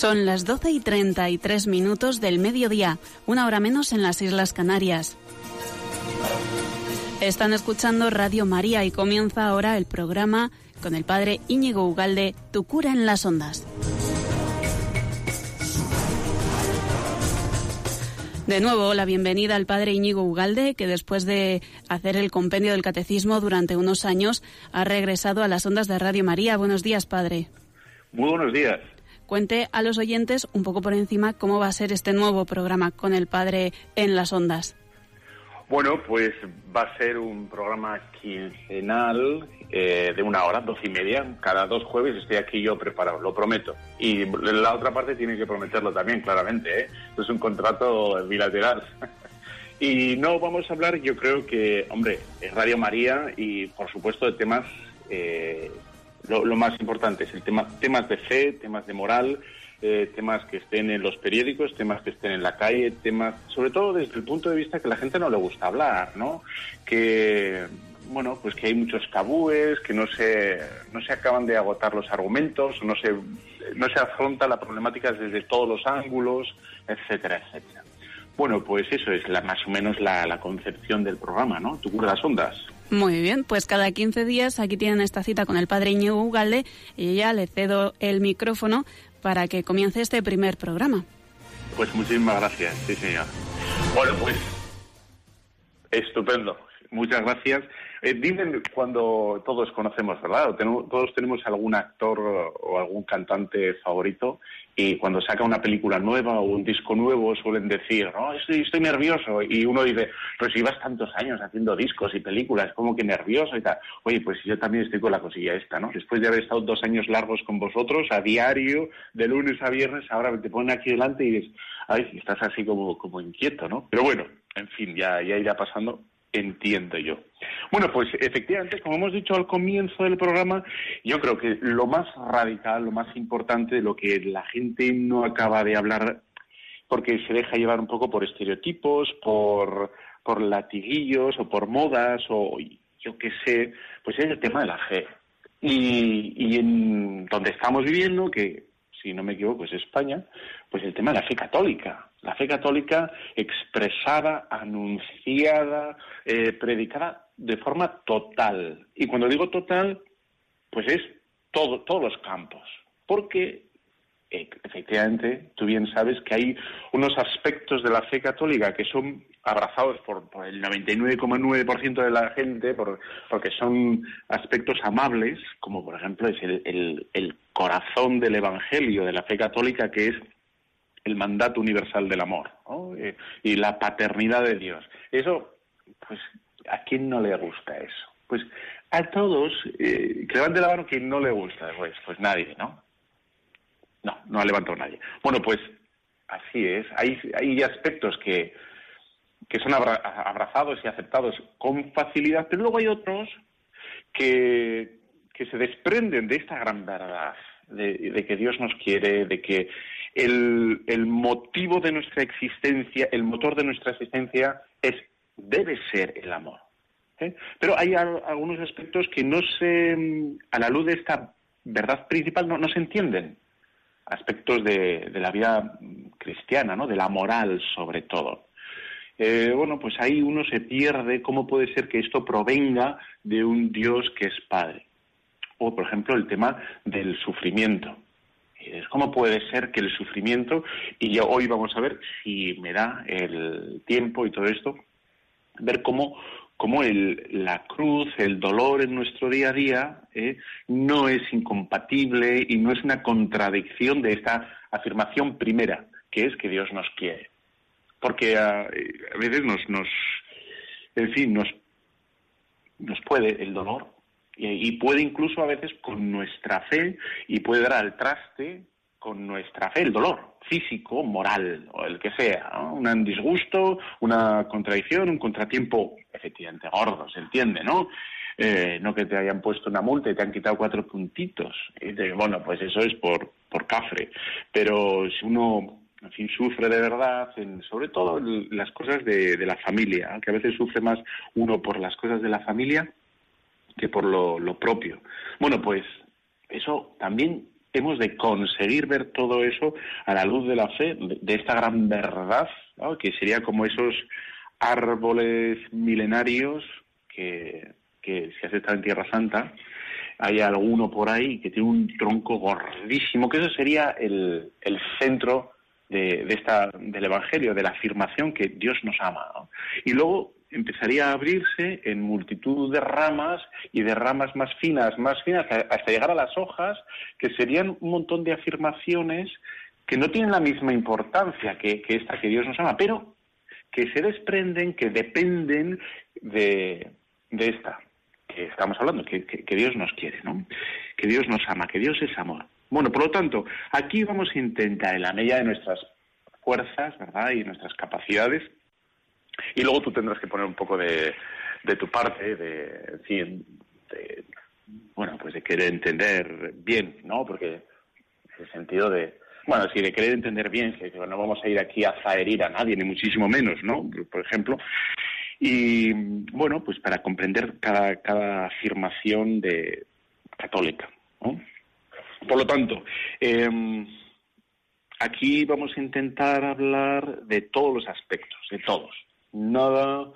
Son las 12 y 33 minutos del mediodía, una hora menos en las Islas Canarias. Están escuchando Radio María y comienza ahora el programa con el padre Íñigo Ugalde, Tu cura en las ondas. De nuevo, la bienvenida al padre Íñigo Ugalde, que después de hacer el compendio del catecismo durante unos años, ha regresado a las ondas de Radio María. Buenos días, padre. Muy buenos días. Cuente a los oyentes un poco por encima cómo va a ser este nuevo programa con el padre en las ondas. Bueno, pues va a ser un programa quincenal eh, de una hora, doce y media. Cada dos jueves estoy aquí yo preparado, lo prometo. Y la otra parte tiene que prometerlo también, claramente. ¿eh? es un contrato bilateral. y no vamos a hablar, yo creo que, hombre, es Radio María y por supuesto de temas, eh, lo, lo, más importante es el tema, temas de fe, temas de moral, eh, temas que estén en los periódicos, temas que estén en la calle, temas, sobre todo desde el punto de vista que la gente no le gusta hablar, ¿no? Que, bueno, pues que hay muchos cabúes, que no se, no se acaban de agotar los argumentos, no se, no se afronta la problemática desde todos los ángulos, etcétera, etcétera. Bueno, pues eso es la, más o menos la, la concepción del programa, ¿no? Tu cura las ondas. Muy bien, pues cada 15 días aquí tienen esta cita con el padre Iñigo Ugalde y ya le cedo el micrófono para que comience este primer programa. Pues muchísimas gracias, sí señor. Bueno, pues estupendo. Muchas gracias. Eh, dicen cuando todos conocemos, ¿verdad? todos tenemos algún actor o algún cantante favorito y cuando saca una película nueva o un disco nuevo suelen decir, no, estoy, estoy nervioso. Y uno dice, pues llevas tantos años haciendo discos y películas, como que nervioso y tal. Oye, pues yo también estoy con la cosilla esta, ¿no? Después de haber estado dos años largos con vosotros, a diario, de lunes a viernes, ahora te ponen aquí delante y dices, ay, estás así como, como inquieto, ¿no? Pero bueno, en fin, ya, ya irá pasando entiendo yo. Bueno, pues efectivamente, como hemos dicho al comienzo del programa, yo creo que lo más radical, lo más importante, de lo que la gente no acaba de hablar, porque se deja llevar un poco por estereotipos, por, por latiguillos o por modas o yo qué sé, pues es el tema de la fe. Y, y en donde estamos viviendo, que si no me equivoco es España, pues el tema de la fe católica la fe católica expresada, anunciada, eh, predicada de forma total. Y cuando digo total, pues es todo, todos los campos. Porque eh, efectivamente, tú bien sabes que hay unos aspectos de la fe católica que son abrazados por, el 99,9% de la gente, porque son aspectos amables, como por ejemplo es el corazón del Evangelio de la fe católica, que es el mandato universal del amor eh, y la paternidad de Dios. Eso, pues, ¿a quién no le gusta eso? Pues a todos, eh, que levante la mano quien no le gusta, pues, pues nadie, ¿no? No, no ha levantado nadie. Bueno, pues así es. Hay, hay aspectos que, que son abrazados y aceptados con facilidad, pero luego hay otros que, que se desprenden de esta gran verdad, de que Dios nos quiere, de que el, motivo de nuestra existencia, el motor de nuestra existencia es, debe ser el amor. ¿eh? Pero hay algunos aspectos que no se, a la luz de esta verdad principal, no, se entienden. Aspectos de, la vida cristiana, ¿no? De la moral, sobre todo. Eh, bueno, pues ahí uno se pierde cómo puede ser que esto provenga de un Dios que es Padre. O, por ejemplo, el tema del sufrimiento. ¿Cómo puede ser que el sufrimiento, y hoy vamos a ver si me da el tiempo y todo esto, ver cómo, cómo el, la cruz, el dolor en nuestro día a día eh, no es incompatible y no es una contradicción de esta afirmación primera, que es que Dios nos quiere. Porque a, a veces nos, nos, en fin, nos, nos puede el dolor y puede incluso a veces con nuestra fe y puede dar al traste con nuestra fe el dolor físico, moral o el que sea, un disgusto, una contradicción, un contratiempo efectivamente gordo, se entiende, ¿no? Eh, no que te hayan puesto una multa y te han quitado cuatro puntitos. Y bueno, pues eso es por, por cafre. Pero si uno, en fin, sufre de verdad, en, sobre todo en las cosas de, de la familia, que a veces sufre más uno por las cosas de la familia que por lo, propio. Bueno, pues eso también hemos de conseguir ver todo eso a la luz de la fe, de, esta gran verdad, que sería como esos árboles milenarios que, que si en Tierra Santa, hay alguno por ahí que tiene un tronco gordísimo, que eso sería el, el centro de, de, esta, del Evangelio, de la afirmación que Dios nos ama. Y luego empezaría a abrirse en multitud de ramas y de ramas más finas, más finas, hasta llegar a las hojas, que serían un montón de afirmaciones que no tienen la misma importancia que, esta que Dios nos ama, pero que se desprenden, que dependen de, de esta que estamos hablando, que, que, Dios nos quiere, ¿no? Que Dios nos ama, que Dios es amor. Bueno, por lo tanto, aquí vamos a intentar, en la medida de nuestras fuerzas, ¿verdad? Y nuestras capacidades, y luego tú tendrás que poner un poco de, de tu parte, de, de, bueno, pues de querer entender bien, ¿no? Porque el sentido de, bueno, sí, de querer entender bien, que no vamos a ir aquí a zaherir a nadie, ni muchísimo menos, ¿no? Por ejemplo. Y bueno, pues para comprender cada, cada afirmación de católica, ¿no? Por lo tanto, eh, aquí vamos a intentar hablar de todos los aspectos, de todos nada,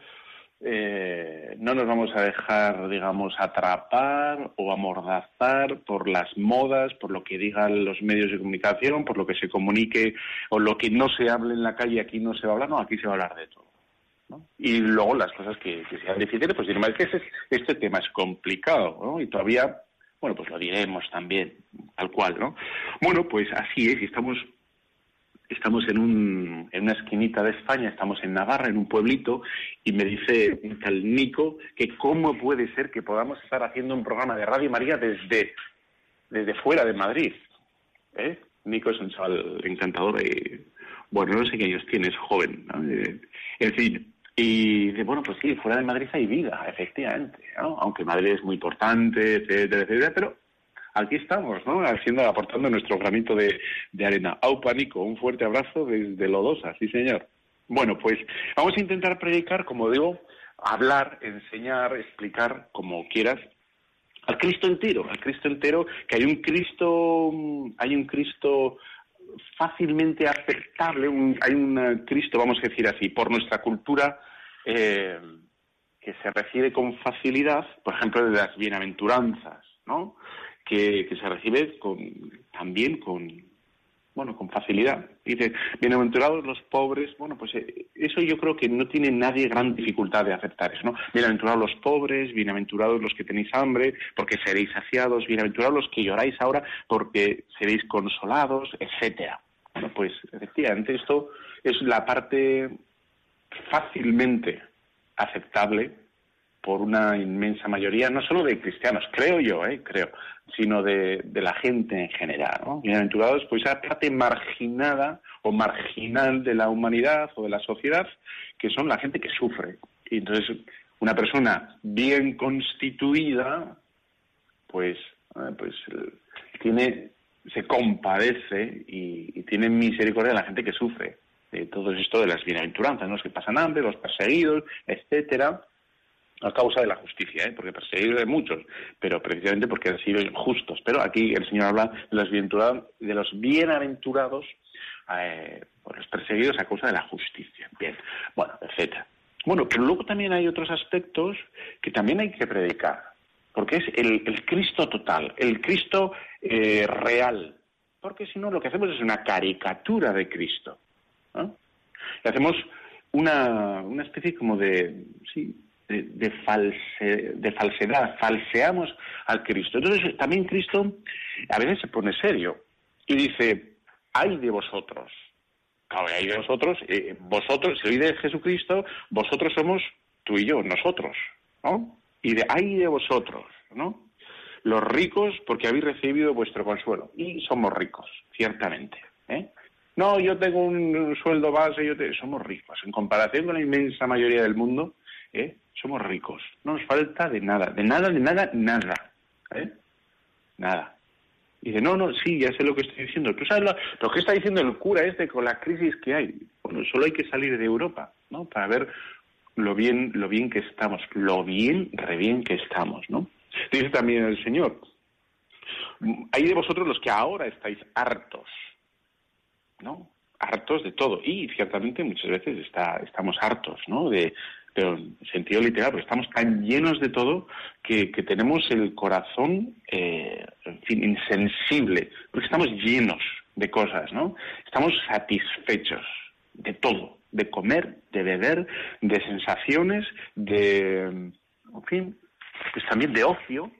eh, no nos vamos a dejar, digamos, atrapar o amordazar por las modas, por lo que digan los medios de comunicación, por lo que se comunique o lo que no se hable en la calle, aquí no se va a hablar, no, aquí se va a hablar de todo. Y luego las cosas que, sean difíciles, pues diremos, que este tema es complicado, ¿no? Y todavía, bueno, pues lo diremos también, tal cual, ¿no? Bueno, pues así es, y estamos estamos en, un, en una esquinita de España, estamos en Navarra, en un pueblito, y me dice un Nico que cómo puede ser que podamos estar haciendo un programa de Radio María desde, desde fuera de Madrid. ¿Eh? Nico es un chaval encantador y, bueno, no sé qué años tiene, es joven. Eh, en fin, y dice, bueno, pues sí, fuera de Madrid hay vida, efectivamente, aunque Madrid es muy importante, etcétera, etcétera, pero aquí estamos, ¿no? Haciendo, aportando nuestro granito de, arena. Aupa, Nico, un fuerte abrazo desde Lodosa, sí señor. Bueno, pues vamos a intentar predicar, como digo, hablar, enseñar, explicar, como quieras, al Cristo entero, al Cristo entero, que hay un Cristo, hay un Cristo fácilmente aceptable, hay un Cristo, vamos a decir así, por nuestra cultura, eh, que se recibe con facilidad, por ejemplo, de las bienaventuranzas, ¿no? Que, se recibe con, también con, bueno, con facilidad. Dice, bienaventurados los pobres, bueno, pues eh, eso yo creo que no tiene nadie gran dificultad de aceptar eso, ¿no? Bienaventurados los pobres, bienaventurados los que tenéis hambre, porque seréis saciados, bienaventurados los que lloráis ahora, porque seréis consolados, etcétera. Bueno, pues efectivamente esto es la parte fácilmente aceptable por una inmensa mayoría, no solo de cristianos, creo yo, ¿eh? creo, sino de, la gente en general. ¿no? Bienaventurados, pues esa parte marginada o marginal de la humanidad o de la sociedad, que son la gente que sufre. Y entonces, una persona bien constituida, pues, eh, pues tiene, se compadece y, y tiene misericordia de la gente que sufre. De todo esto de las bienaventuranzas, los que pasan hambre, los perseguidos, etcétera a causa de la justicia, ¿eh? porque perseguidos de muchos, pero precisamente porque han sido injustos. Pero aquí el Señor habla de los bienaventurados, de los bienaventurados eh, los perseguidos a causa de la justicia. Bien, bueno, etcétera. Bueno, pero luego también hay otros aspectos que también hay que predicar, porque es el, Cristo total, el Cristo eh, real, porque si no lo que hacemos es una caricatura de Cristo. ¿no? Y hacemos una, una especie como de, sí, de, false, de falsedad, falseamos al Cristo. Entonces también Cristo a veces se pone serio y dice, ay de vosotros. Claro, hay de vosotros, eh, vosotros, si de Jesucristo, vosotros somos tú y yo, nosotros, ¿no? Y de ay de vosotros, ¿no? Los ricos porque habéis recibido vuestro consuelo. Y somos ricos, ciertamente. ¿eh? No, yo tengo un sueldo base, yo somos ricos. En comparación con la inmensa mayoría del mundo, ¿eh? somos ricos, no nos falta de nada, de nada, de nada, nada, ¿eh? Nada. Y dice, no, no, sí, ya sé lo que estoy diciendo. ¿Tú sabes lo, que está diciendo el cura este con la crisis que hay? Bueno, solo hay que salir de Europa, ¿no? Para ver lo bien, lo bien que estamos, lo bien, re bien que estamos, ¿no? Dice también el Señor, Hay de vosotros los que ahora estáis hartos, ¿no? Hartos de todo. Y ciertamente muchas veces está, estamos hartos, ¿no? De, pero en sentido literal, pero estamos tan llenos de todo que, tenemos el corazón, eh, en fin, insensible, porque estamos llenos de cosas, ¿no? Estamos satisfechos de todo, de comer, de beber, de sensaciones, de, en fin, pues también de ocio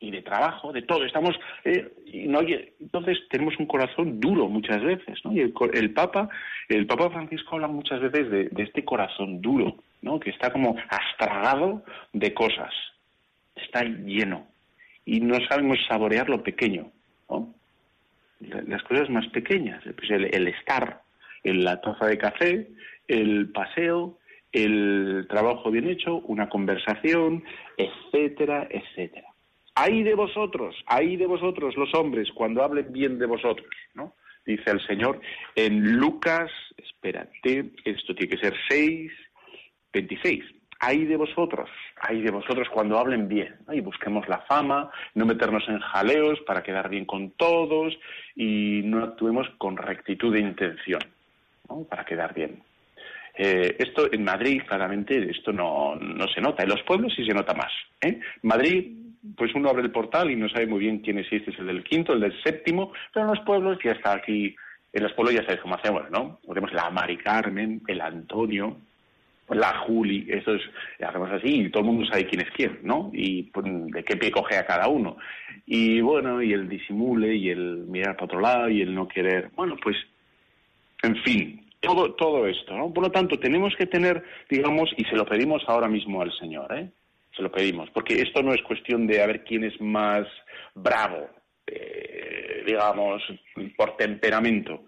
y de trabajo, de todo. Estamos, eh, y no, entonces tenemos un corazón duro muchas veces, ¿no? Y el, Papa, el Papa Francisco habla muchas veces de este corazón duro, ¿no? Que está como astragado de cosas, está lleno y no sabemos saborear lo pequeño, ¿no? Las cosas más pequeñas, pues el, estar, en la taza de café, el paseo, el trabajo bien hecho, una conversación, etcétera, etcétera. Hay de vosotros, hay de vosotros los hombres cuando hablen bien de vosotros, ¿no? Dice el Señor en Lucas, espérate, esto tiene que ser 6, 26. Hay de vosotros, hay de vosotros cuando hablen bien, ¿no? y busquemos la fama, no meternos en jaleos para quedar bien con todos y no actuemos con rectitud de intención, ¿no? para quedar bien. Eh, esto en Madrid, claramente, esto no, no, se nota. En los pueblos sí se nota más. ¿eh? Madrid, pues uno abre el portal y no sabe muy bien quién es este es el del quinto, el del séptimo, pero en los pueblos ya está aquí. En los pueblos ya sabéis cómo hacemos, ¿no? Tenemos la Mari Carmen, el Antonio, la Juli, eso es, hacemos así y todo el mundo sabe quién es quién, ¿no? Y pues, de qué pie coge a cada uno. Y bueno, y el disimule y el mirar para otro lado y el no querer. Bueno, pues, en fin, todo, todo esto, ¿no? Por lo tanto, tenemos que tener, digamos, y se lo pedimos ahora mismo al Señor, ¿eh? Se lo pedimos, porque esto no es cuestión de a ver quién es más bravo, eh, digamos, por temperamento,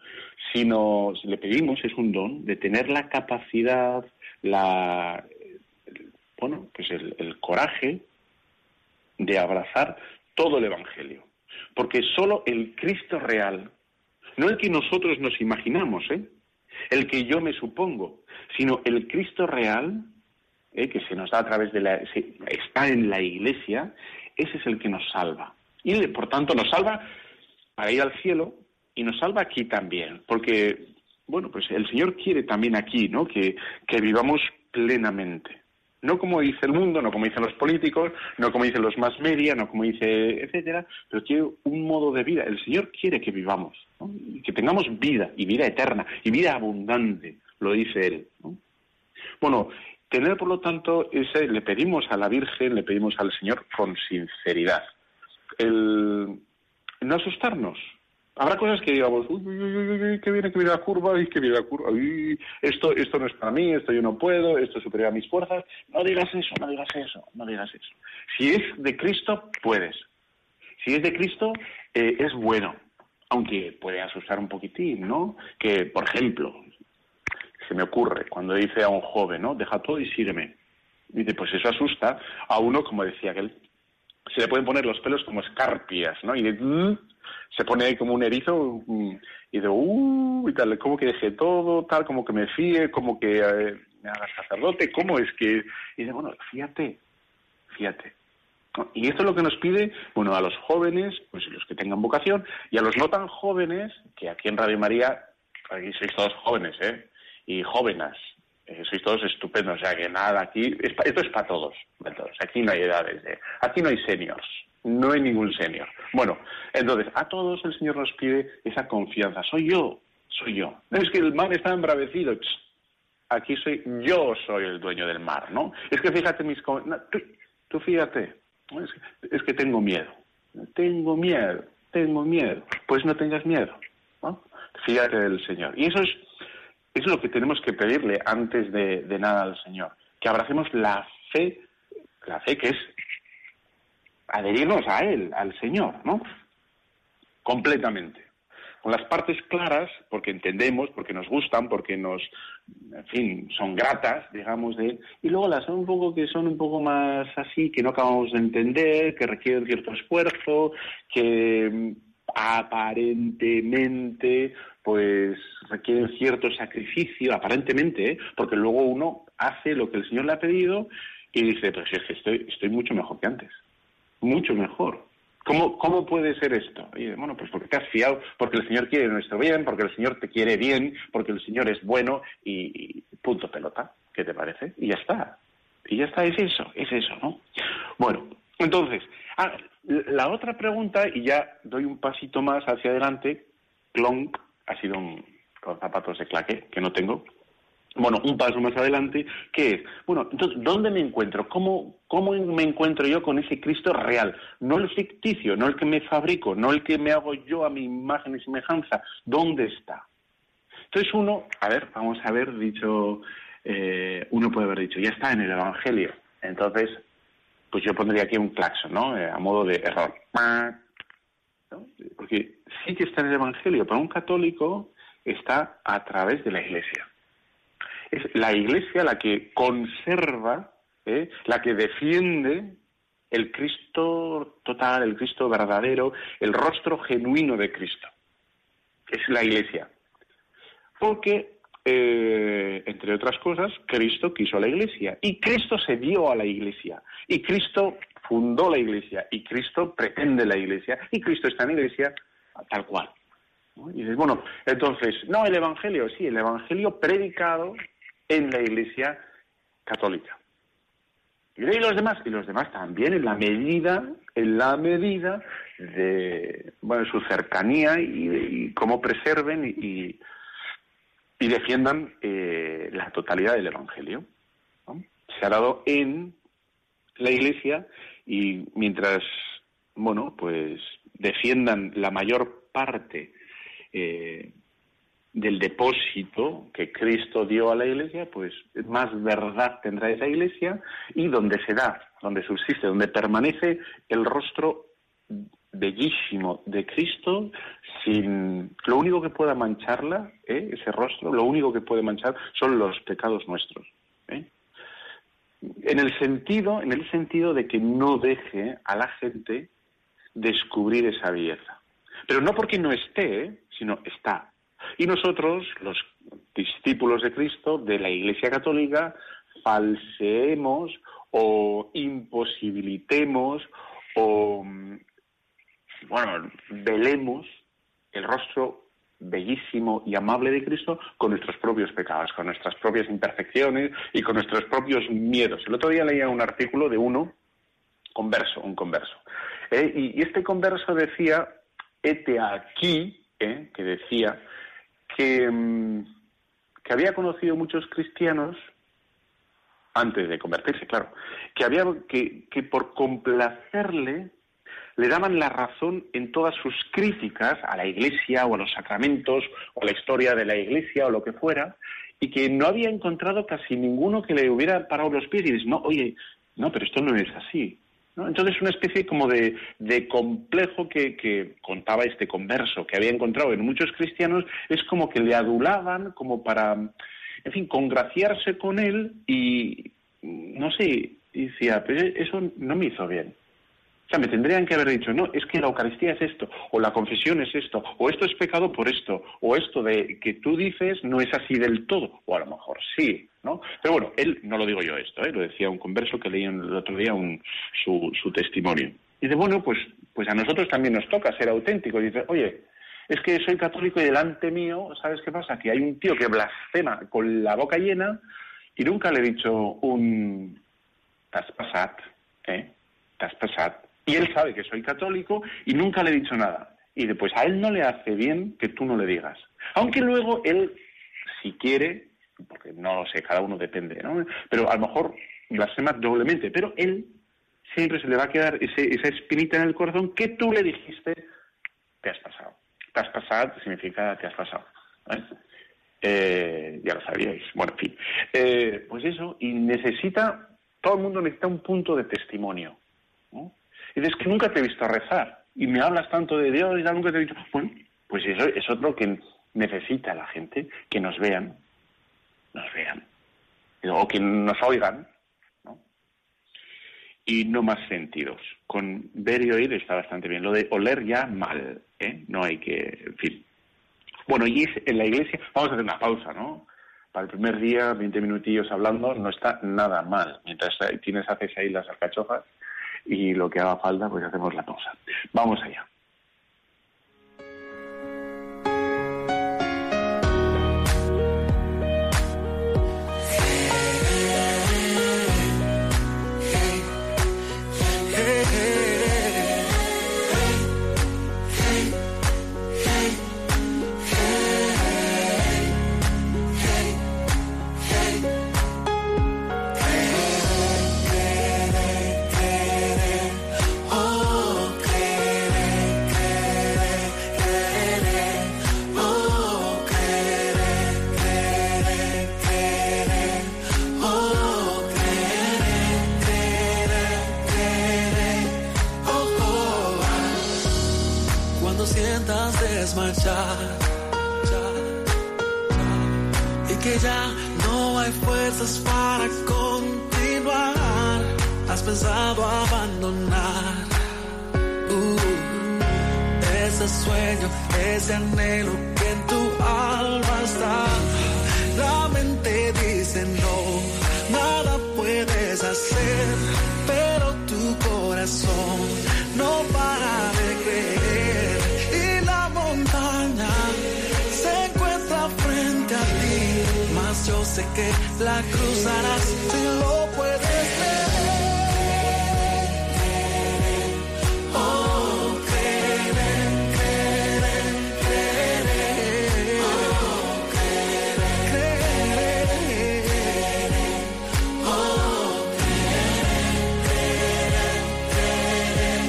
sino si le pedimos, es un don, de tener la capacidad, la, bueno, pues el, el coraje de abrazar todo el Evangelio. Porque solo el Cristo real, no el que nosotros nos imaginamos, ¿eh? el que yo me supongo, sino el Cristo real, eh, que se nos da a través de la, está en la Iglesia, ese es el que nos salva. Y por tanto nos salva para ir al cielo y nos salva aquí también, porque, bueno, pues el Señor quiere también aquí, ¿no? Que, que vivamos plenamente. No como dice el mundo, no como dicen los políticos, no como dicen los más media, no como dice, etcétera, pero quiere un modo de vida. El Señor quiere que vivamos, que tengamos vida y vida eterna y vida abundante, lo dice Él. Bueno, tener por lo tanto ese, le pedimos a la Virgen, le pedimos al Señor con sinceridad. El no asustarnos, Habrá cosas que digamos, uy, uy, uy, uy, que viene, que viene la curva, y que viene la curva, uy, esto, esto no es para mí, esto yo no puedo, esto es superior a mis fuerzas. No digas eso, no digas eso, no digas eso. Si es de Cristo, puedes. Si es de Cristo, eh, es bueno, aunque puede asustar un poquitín, ¿no? Que, por ejemplo, se me ocurre cuando dice a un joven, ¿no? Deja todo y sígueme. Dice, pues eso asusta a uno, como decía aquel, se le pueden poner los pelos como escarpias, ¿no? Y de, mm", se pone ahí como un erizo mm, y de, uh, y tal, como que deje todo, tal, como que me fíe, como que eh, me haga sacerdote, ¿cómo es que...? Y dice, bueno, fíjate, fíjate. Y esto es lo que nos pide, bueno, a los jóvenes, pues los que tengan vocación, y a los no tan jóvenes, que aquí en Radio María, aquí sois todos jóvenes, ¿eh? Y jóvenes, eh, sois todos estupendos, o sea que nada, aquí, esto es para todos, para aquí no hay edades, ¿eh? aquí no hay seniors, no hay ningún senior. Bueno, entonces, a todos el Señor nos pide esa confianza. Soy yo, soy yo. No es que el mar está embravecido. Aquí soy, yo soy el dueño del mar, ¿no? Es que fíjate mis... tú, fíjate, es, que tengo miedo. Tengo miedo, tengo miedo. Pues no tengas miedo, ¿no? Fíjate del Señor. Y eso es, es lo que tenemos que pedirle antes de, nada al Señor. Que abracemos la fe, la fe que es adherirnos a Él, al Señor, ¿no? Completamente. Con las partes claras, porque entendemos, porque nos gustan, porque nos, en fin, son gratas, digamos, de Él. Y luego las un poco que son un poco más así, que no acabamos de entender, que requieren cierto esfuerzo, que aparentemente pues requieren cierto sacrificio, aparentemente, ¿eh? porque luego uno hace lo que el Señor le ha pedido y dice, pues es que estoy, estoy mucho mejor que antes mucho mejor. ¿Cómo, ¿Cómo puede ser esto? Y, bueno, pues porque te has fiado, porque el Señor quiere nuestro bien, porque el Señor te quiere bien, porque el Señor es bueno y, punto pelota. ¿Qué te parece? Y ya está. Y ya está, es eso, es eso, ¿no? Bueno, entonces, ah, la otra pregunta, y ya doy un pasito más hacia adelante, Clonk ha sido un, con zapatos de claque, que no tengo, bueno, un paso más adelante, que es, bueno, entonces, ¿dónde me encuentro? ¿Cómo, ¿Cómo me encuentro yo con ese Cristo real? No el ficticio, no el que me fabrico, no el que me hago yo a mi imagen y semejanza. ¿Dónde está? Entonces uno, a ver, vamos a ver, dicho, eh, uno puede haber dicho, ya está en el Evangelio. Entonces, pues yo pondría aquí un claxon, ¿no? Eh, a modo de error. Porque sí que está en el Evangelio, pero un católico está a través de la Iglesia es la Iglesia la que conserva, ¿eh? la que defiende el Cristo total, el Cristo verdadero, el rostro genuino de Cristo. Es la Iglesia. Porque, eh, entre otras cosas, Cristo quiso la Iglesia y Cristo se dio a la Iglesia y Cristo fundó la Iglesia y Cristo pretende la Iglesia y Cristo está en la Iglesia tal cual. Y dices, bueno, entonces, no, el Evangelio, sí, el Evangelio predicado en la Iglesia católica. Y los demás, y los demás también en la medida, en la medida de bueno, su cercanía y, cómo preserven y defiendan eh, la totalidad del Evangelio. Se ha dado en la Iglesia y mientras, bueno, pues defiendan la mayor parte eh, del depósito que Cristo dio a la Iglesia, pues más verdad tendrá esa Iglesia y donde se da, donde subsiste, donde permanece el rostro bellísimo de Cristo sin lo único que pueda mancharla ¿eh? ese rostro lo único que puede manchar son los pecados nuestros ¿eh? en el sentido en el sentido de que no deje a la gente descubrir esa belleza pero no porque no esté ¿eh? sino está y nosotros, los discípulos de Cristo, de la Iglesia Católica, falseemos o imposibilitemos o, bueno, velemos el rostro bellísimo y amable de Cristo con nuestros propios pecados, con nuestras propias imperfecciones y con nuestros propios miedos. El otro día leía un artículo de uno, converso, un converso, eh, y, este converso decía, este aquí, eh, que decía Mm, que, había conocido muchos cristianos antes de convertirse, claro, que había que, que por complacerle le daban la razón en todas sus críticas a la Iglesia o a los sacramentos o a la historia de la Iglesia o lo que fuera, y que no había encontrado casi ninguno que le hubiera parado los pies y dice, no, oye, no, pero esto no es así. Entonces, una especie como de, complejo que, contaba este converso que había encontrado en muchos cristianos, es como que le adulaban como para, en fin, congraciarse con él y, no sé, decía, pero eso no me hizo bien. O sea, me tendrían que haber dicho, no, es que la Eucaristía es esto, o la confesión es esto, o esto es pecado por esto, o esto de que tú dices no es así del todo, o a lo mejor sí, ¿no? Pero bueno, él, no lo digo yo esto, ¿eh? lo decía un converso que leí el otro día su, su testimonio. Y dice, bueno, pues, pues a nosotros también nos toca ser auténticos. Y dice, oye, es que soy católico y delante mío, ¿sabes qué pasa? Que hay un tío que blasfema con la boca llena y nunca le he dicho un... T'has ¿eh? T'has y él sabe que soy católico y nunca le he dicho nada. Y después a él no le hace bien que tú no le digas. Aunque luego él, si quiere, porque no lo sé, cada uno depende, ¿no? Pero a lo mejor blasfema doblemente, pero él siempre se le va a quedar esa espinita en el corazón que tú le dijiste, te has pasado. Te has pasado significa te has pasado. Eh, ya lo sabíais. Bueno, en fin. Eh, pues eso, y necesita, todo el mundo necesita un punto de testimonio. Y dices que nunca te he visto rezar y me hablas tanto de Dios y ya nunca te he dicho, bueno, pues eso es otro que necesita la gente, que nos vean, nos vean, o que nos oigan, ¿no? Y no más sentidos. Con ver y oír está bastante bien. Lo de oler ya mal, ¿eh? No hay que, en fin. Bueno, y en la iglesia, vamos a hacer una pausa, ¿no? Para el primer día, 20 minutillos hablando, no está nada mal. Mientras tienes, haces ahí las alcachofas, y lo que haga falta, pues hacemos la pausa. Vamos allá. Para continuar. Has pensado abandonar uh, ese sueño, ese anhelo que en tu alma está. La mente dice no, nada puedes hacer, pero tu corazón no para de creer. Y la montaña se encuentra frente a ti, mas yo sé que la cruzarás si lo puedes ver. Oh, creer, creer, creer. Oh, creer, creer. Oh, creer, creer.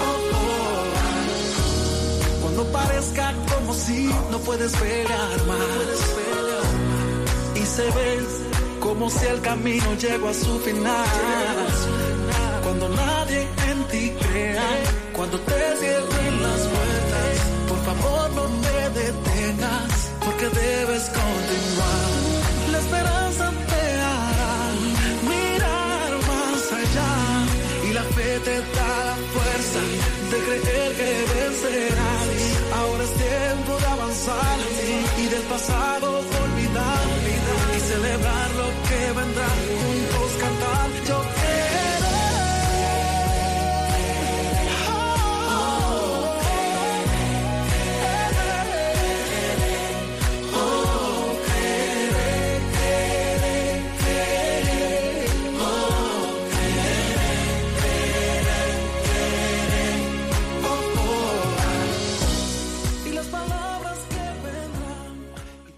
Oh, oh. Cuando parezca como si no puedes pelear más y se ve como si el camino llegó a su final. Cuando nadie en ti crea, cuando te cierren las puertas, por favor no te detengas, porque debes continuar. La esperanza te hará mirar más allá y la fe te da la fuerza de creer que vencerás. Ahora es tiempo de avanzar y del pasado celebrar lo que vendrá. Juntos cantar, yo vendrán.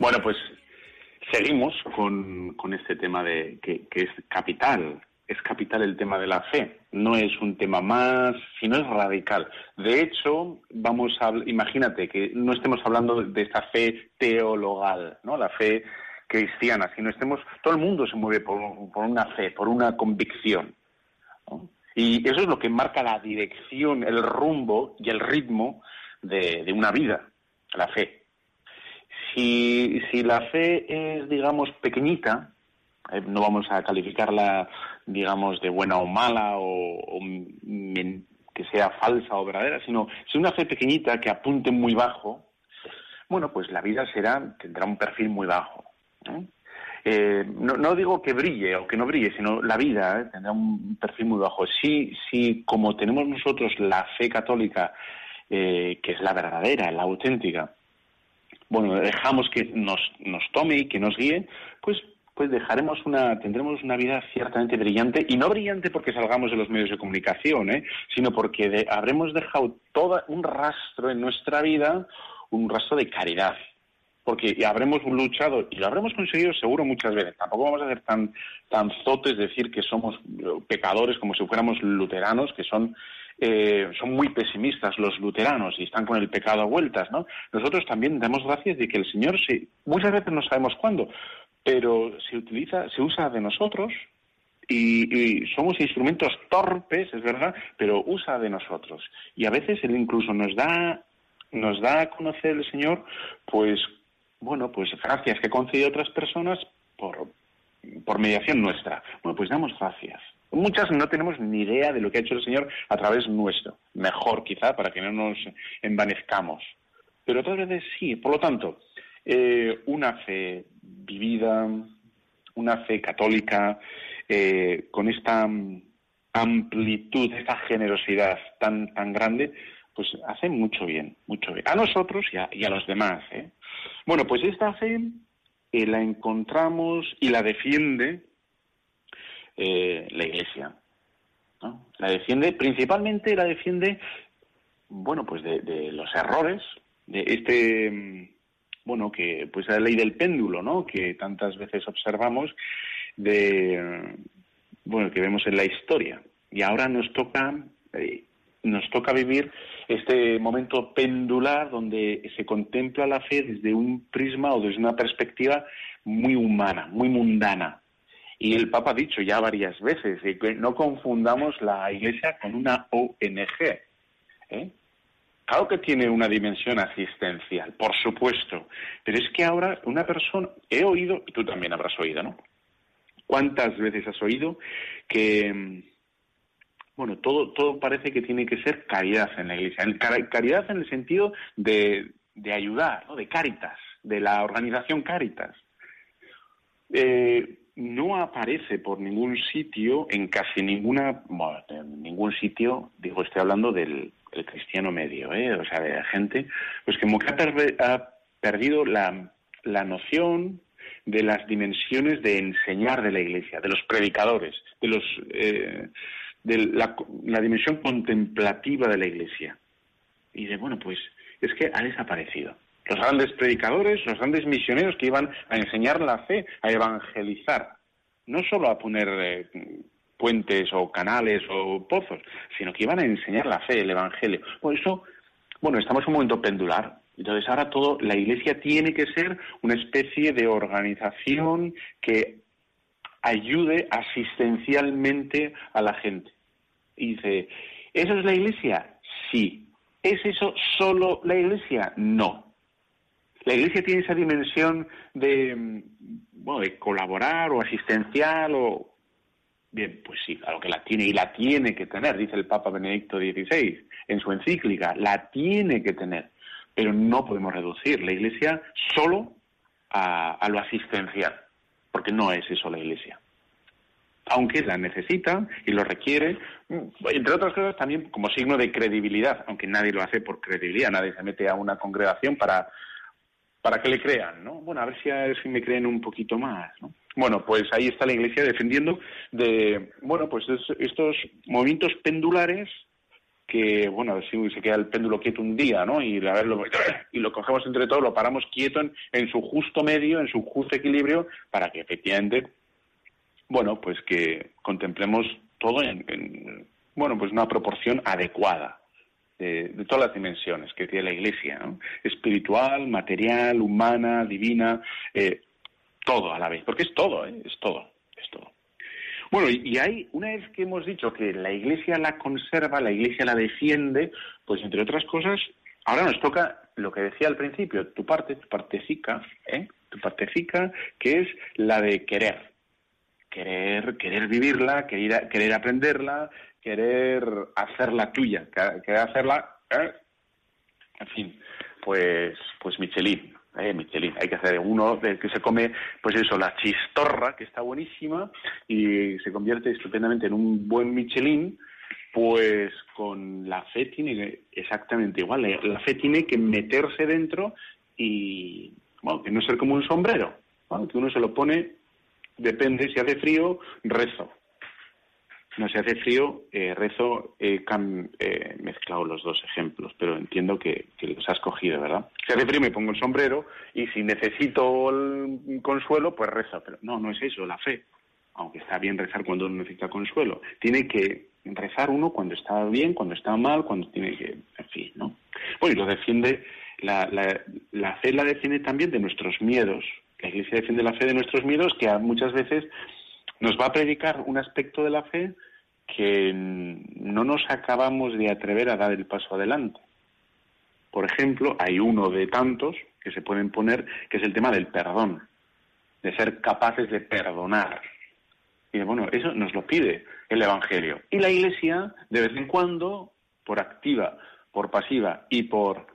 Bueno, pues seguimos con, este tema de que, es capital. Es capital el tema de la fe. No es un tema más, sino es radical. De hecho, vamos a imagínate que no estemos hablando de esta fe teologal, ¿no? La fe cristiana, sino estemos, todo el mundo se mueve por, una fe, por una convicción. Y eso es lo que marca la dirección, el rumbo y el ritmo de una vida, la fe. Si, si la fe es, digamos, pequeñita, eh, no vamos a calificarla, digamos, de buena o mala o, que sea falsa o verdadera, sino si una fe pequeñita que apunte muy bajo, bueno, pues la vida será, tendrá un perfil muy bajo. ¿no? Eh, no, digo que brille o que no brille, sino la vida ¿eh? tendrá un perfil muy bajo. Si, si como tenemos nosotros la fe católica, eh, que es la verdadera, la auténtica, bueno, dejamos que nos, nos tome y que nos guíe, pues, pues dejaremos una, tendremos una vida ciertamente brillante, y no brillante porque salgamos de los medios de comunicación, ¿eh? sino porque de- habremos dejado todo un rastro en nuestra vida, un rastro de caridad. Porque habremos luchado, y lo habremos conseguido seguro muchas veces. Tampoco vamos a ser tan, tan zotes decir que somos eh, pecadores como si fuéramos luteranos, que son eh, son muy pesimistas los luteranos y están con el pecado a vueltas, ¿no? Nosotros también damos gracias de que el Señor, se, muchas veces no sabemos cuándo, pero se utiliza, se usa de nosotros y, somos instrumentos torpes, es verdad, pero usa de nosotros. Y a veces Él incluso nos da, nos da a conocer el Señor, pues, bueno, pues gracias que concede a otras personas por, por mediación nuestra. Bueno, pues damos gracias. Muchas no tenemos ni idea de lo que ha hecho el Señor a través nuestro. Mejor quizá para que no nos envanezcamos. Pero otras veces sí. Por lo tanto, eh, una fe vivida, una fe católica, eh, con esta amplitud, esta generosidad tan, tan grande, pues hace mucho bien, mucho bien. A nosotros y a, los demás. ¿eh? Bueno, pues esta fe eh, la encontramos y la defiende eh, la Iglesia. La defiende, principalmente la defiende, bueno, pues de, los errores, de este, mm, bueno, que pues la ley del péndulo, ¿no? Que tantas veces observamos, de, bueno, que vemos en la historia. Y ahora nos toca, eh, nos toca vivir este momento pendular donde se contempla la fe desde un prisma o desde una perspectiva muy humana, muy mundana. Y el Papa ha dicho ya varias veces que no confundamos la Iglesia con una ONG. ¿eh? Claro que tiene una dimensión asistencial, por supuesto, pero es que ahora una persona, he oído, y tú también habrás oído, ¿no? ¿Cuántas veces has oído que, bueno, todo, todo parece que tiene que ser caridad en la Iglesia? Caridad en el sentido de, de ayudar, ¿no? de caritas, de la organización caritas. Eh, no aparece por ningún sitio, en casi ninguna, en ningún sitio, digo, estoy hablando del cristiano medio, ¿eh? o sea, de gente, pues como que ha, perdido la, la noción de las dimensiones de enseñar de la Iglesia, de los predicadores, de los eh, de la, dimensión contemplativa de la Iglesia. Y de bueno, pues es que ha desaparecido. Los grandes predicadores, los grandes misioneros que iban a enseñar la fe, a evangelizar, no solo a poner eh, puentes o canales o pozos, sino que iban a enseñar la fe, el evangelio. Por eso, bueno, estamos en un momento pendular. Entonces ahora todo, la Iglesia tiene que ser una especie de organización que ayude asistencialmente a la gente. Y dice, ¿eso es la Iglesia? Sí. ¿Es eso solo la Iglesia? No. La Iglesia tiene esa dimensión de, bueno, de colaborar o asistencial o... Bien, pues sí, claro que la tiene y la tiene que tener, dice el Papa Benedicto XVI en su encíclica, la tiene que tener pero no podemos reducir la Iglesia solo a, lo asistencial, porque no es eso la Iglesia. Aunque la necesita y lo requiere, entre otras cosas también como signo de credibilidad, aunque nadie lo hace por credibilidad, nadie se mete a una congregación para, para que le crean, ¿no? Bueno, a ver si, a ver si me creen un poquito más, ¿no? Bueno, pues ahí está la Iglesia defendiendo de, bueno, pues estos movimientos pendulares que, bueno, si se queda el péndulo quieto un día, ¿no? Y, lo, y lo cogemos entre todos, lo paramos quieto en, su justo medio, en su justo equilibrio, para que efectivamente, bueno, pues que contemplemos todo en, bueno, pues una proporción adecuada de, todas las dimensiones que tiene la Iglesia. Espiritual, material, humana, divina, eh, todo a la vez, porque es todo, ¿eh? es todo, es todo. Bueno, y hay, una vez que hemos dicho que la Iglesia la conserva, la Iglesia la defiende, pues entre otras cosas, ahora nos toca lo que decía al principio, tu parte, tu partecica, ¿eh? tu partecica, que es la de querer. Querer, querer vivirla, querer, querer aprenderla, querer hacerla tuya, querer hacerla, ¿eh? en fin, pues, pues Michelin, eh, Michelin. Hay que hacer uno del que se come, pues eso, la chistorra, que está buenísima, y se convierte estupendamente en un buen Michelin, pues con la fe tiene exactamente igual. La fe tiene que meterse dentro y, bueno, que no ser como un sombrero, que uno se lo pone, depende, si hace frío, rezo no se hace frío, eh, rezo, he eh, mezclado los dos ejemplos, pero entiendo que, los has cogido, ¿verdad? Si hace frío me pongo el sombrero y si necesito el consuelo, pues rezo. Pero no, no es eso, la fe. Aunque está bien rezar cuando uno necesita consuelo. Tiene que rezar uno cuando está bien, cuando está mal, cuando tiene que... En fin, ¿no? Bueno, y lo defiende... La, la, la fe la defiende también de nuestros miedos. La Iglesia defiende la fe de nuestros miedos que muchas veces nos va a predicar un aspecto de la fe que no nos acabamos de atrever a dar el paso adelante. Por ejemplo, hay uno de tantos que se pueden poner, que es el tema del perdón, de ser capaces de perdonar. Y bueno, eso nos lo pide el Evangelio. Y la Iglesia, de vez en cuando, por activa, por pasiva y por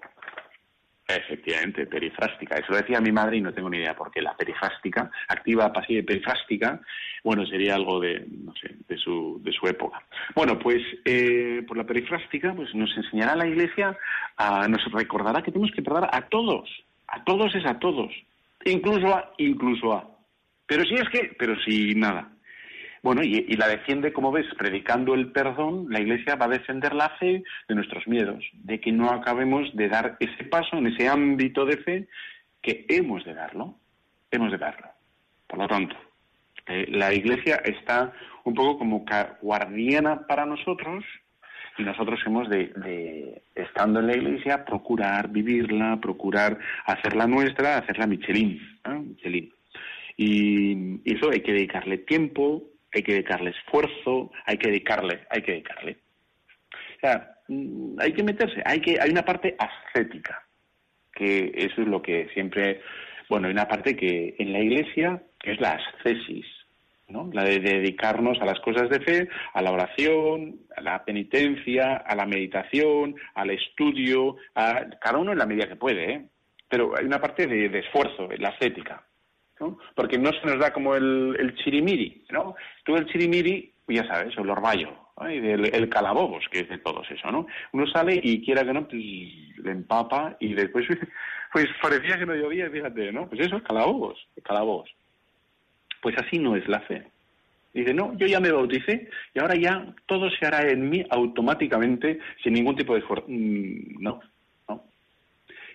Efectivamente, perifrástica. Eso decía mi madre y no tengo ni idea por qué. La perifrástica, activa, pasiva y perifrástica, bueno, sería algo de, no sé, de su, de su época. Bueno, pues eh, por la perifrástica pues nos enseñará la Iglesia, a, nos recordará que tenemos que perdonar a todos, a todos es a todos, incluso a, incluso a. Pero si es que, pero si nada. Bueno, y, la defiende, como ves, predicando el perdón, la Iglesia va a defender la fe de nuestros miedos, de que no acabemos de dar ese paso en ese ámbito de fe que hemos de darlo, hemos de darlo. Por lo tanto, eh, la Iglesia está un poco como guardiana para nosotros y nosotros hemos de, estando en la Iglesia, procurar vivirla, procurar hacerla nuestra, hacerla Michelin. Michelin. Y, eso hay que dedicarle tiempo, hay que dedicarle esfuerzo, hay que dedicarle, hay que dedicarle. O sea, mm, hay que meterse, hay que, hay una parte ascética, que eso es lo que siempre, bueno, hay una parte que en la iglesia es la ascesis, ¿no? La de dedicarnos a las cosas de fe, a la oración, a la penitencia, a la meditación, al estudio, a cada uno en la medida que puede, ¿eh? Pero hay una parte de, de esfuerzo, la ascética. Porque no se nos da como el, chirimiri, ¿no? Tú el chirimiri, ya sabes, el orvallo, el, el, calabobos, que es de todos eso, ¿no? Uno sale y quiera que no, pues le empapa y después, pues parecía que no llovía, fíjate, ¿no? Pues eso, calabobos, calabobos. Pues así no es la fe. Dice, no, yo ya me bauticé y ahora ya todo se hará en mí automáticamente sin ningún tipo de esfuerzo. Mm, no, no.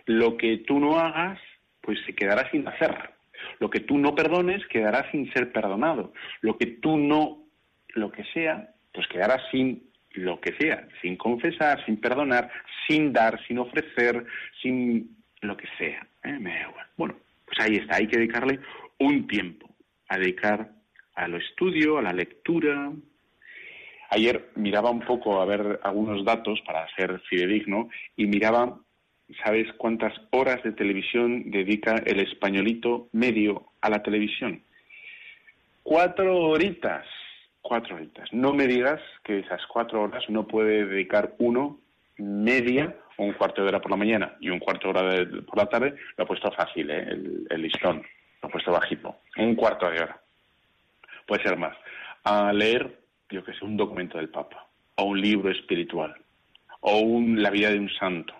Lo que tú no hagas, pues se quedará sin hacer. Lo que tú no perdones quedará sin ser perdonado. Lo que tú no, lo que sea, pues quedará sin lo que sea, sin confesar, sin perdonar, sin dar, sin ofrecer, sin lo que sea. ¿eh? Bueno, pues ahí está, hay que dedicarle un tiempo a dedicar al estudio, a la lectura. Ayer miraba un poco a ver algunos datos para ser fidedigno y miraba ¿Sabes cuántas horas de televisión dedica el españolito medio a la televisión? Cuatro horitas. Cuatro horitas. No me digas que esas cuatro horas no puede dedicar uno media o un cuarto de hora por la mañana y un cuarto de hora por la tarde. Lo ha puesto fácil, ¿eh? el, listón. Lo ha puesto bajito. Un cuarto de hora. Puede ser más. A leer, yo que sé, un documento del Papa o un libro espiritual o un, la vida de un santo